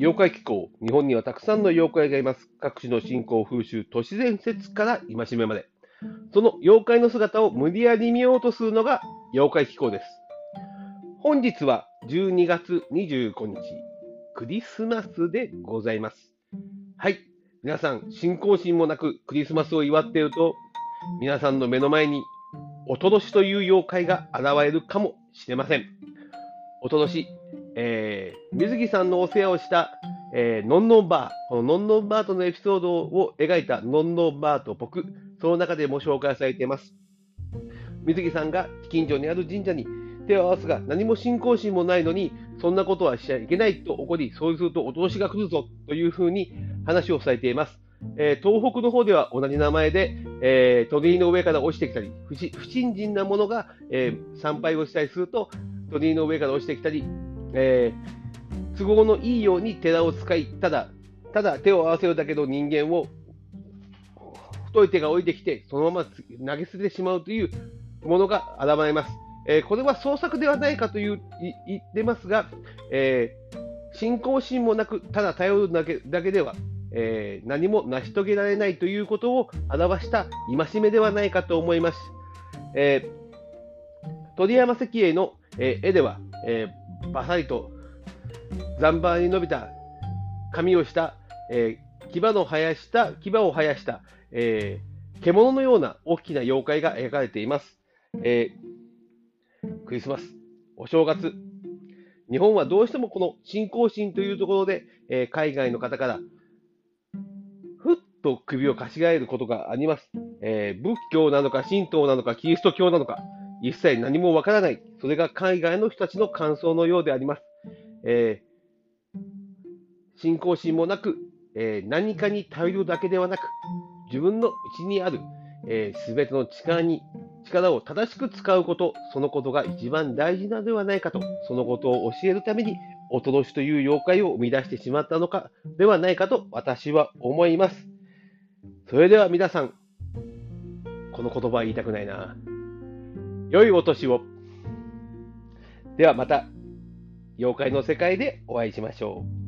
妖怪気候。日本にはたくさんの妖怪がいます。各種の信仰、風習、都市伝説から戒めまで。その妖怪の姿を無理やり見ようとするのが妖怪気候です。本日は12月25日、クリスマスでございます。はい。皆さん、信仰心もなくクリスマスを祝っていると、皆さんの目の前に、おととしという妖怪が現れるかもしれません。おととし、えー、水木さんのお世話をした、えー、のんのんバー、こののんのんバートのエピソードを描いたのんのんバート僕、その中でも紹介されています。水木さんが近所にある神社に手を合わすが何も信仰心もないのに、そんなことはしちゃいけないと怒り、そうするとお通しが来るぞというふうに話をされています。えー、東北の方では同じ名前で、えー、鳥居の上から落ちてきたり、不不信心なものが、えー、参拝をしたりすると、鳥居の上から落ちてきたり、え都合のいいように寺を使い、ただ、ただ手を合わせるだけの人間を、太い手が降りてきて、そのまま投げ捨ててしまうというものが現れます。えこれは創作ではないかという言ってますが、えー信仰心もなく、ただ頼るだけだけでは、えー、何も成し遂げられないということを表した戒めではないかと思います。え、鳥山石英の、え、絵では、えバサリと残板に伸びた髪をした、え牙の生やした牙を生やした、え獣のような大きな妖怪が描かれています。えクリスマス、お正月、日本はどうしてもこの信仰心というところで、えー、海外の方からふっと首をかしがえることがあります、えー、仏教なのか神道なのかキリスト教なのか。一切何もわからない。それが海外の人たちの感想のようであります。えー、信仰心もなく、え何かに頼るだけではなく、自分の内にあるすべ、えー、ての力に力を正しく使うこと、そのことが一番大事なのではないかと、そのことを教えるために、おとろしという妖怪を生み出してしまったのかではないかと私は思います。それでは皆さん、この言葉は言いたくないな。良いお年を。ではまた、妖怪の世界でお会いしましょう。